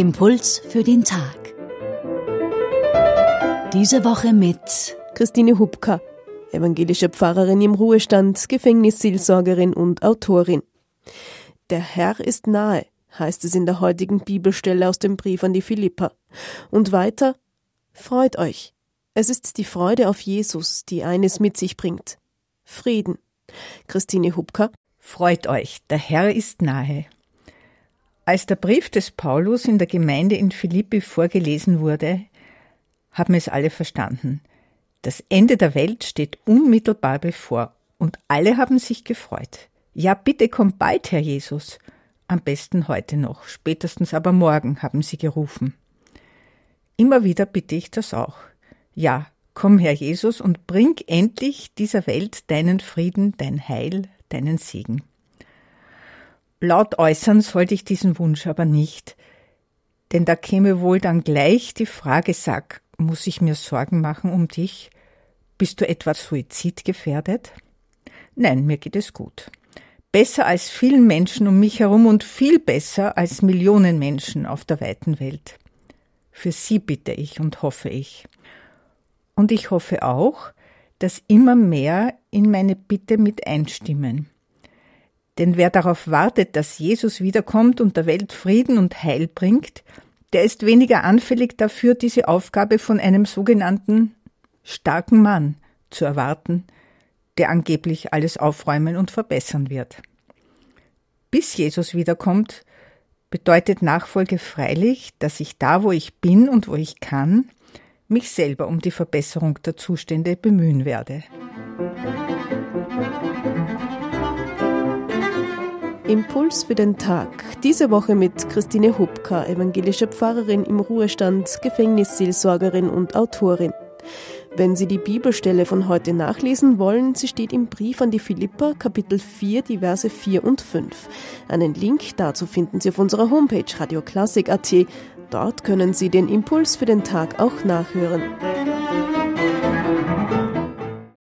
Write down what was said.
Impuls für den Tag. Diese Woche mit Christine Hubka, evangelische Pfarrerin im Ruhestand, Gefängnisseelsorgerin und Autorin. Der Herr ist nahe, heißt es in der heutigen Bibelstelle aus dem Brief an die Philippa. Und weiter, freut euch. Es ist die Freude auf Jesus, die eines mit sich bringt. Frieden. Christine Hubka. Freut euch, der Herr ist nahe. Als der Brief des Paulus in der Gemeinde in Philippi vorgelesen wurde, haben es alle verstanden. Das Ende der Welt steht unmittelbar bevor und alle haben sich gefreut. Ja, bitte komm bald, Herr Jesus. Am besten heute noch, spätestens aber morgen, haben sie gerufen. Immer wieder bitte ich das auch. Ja, komm, Herr Jesus, und bring endlich dieser Welt deinen Frieden, dein Heil, deinen Segen. Laut äußern sollte ich diesen Wunsch aber nicht, denn da käme wohl dann gleich die Frage, sag, muss ich mir Sorgen machen um dich? Bist du etwa suizidgefährdet? Nein, mir geht es gut. Besser als vielen Menschen um mich herum und viel besser als Millionen Menschen auf der weiten Welt. Für sie bitte ich und hoffe ich. Und ich hoffe auch, dass immer mehr in meine Bitte mit einstimmen. Denn wer darauf wartet, dass Jesus wiederkommt und der Welt Frieden und Heil bringt, der ist weniger anfällig dafür, diese Aufgabe von einem sogenannten starken Mann zu erwarten, der angeblich alles aufräumen und verbessern wird. Bis Jesus wiederkommt, bedeutet Nachfolge freilich, dass ich da, wo ich bin und wo ich kann, mich selber um die Verbesserung der Zustände bemühen werde. Impuls für den Tag. Diese Woche mit Christine Hubka, evangelische Pfarrerin im Ruhestand, Gefängnisseelsorgerin und Autorin. Wenn Sie die Bibelstelle von heute nachlesen wollen, sie steht im Brief an die Philippa, Kapitel 4, die Verse 4 und 5. Einen Link dazu finden Sie auf unserer Homepage radioklassik.at. Dort können Sie den Impuls für den Tag auch nachhören.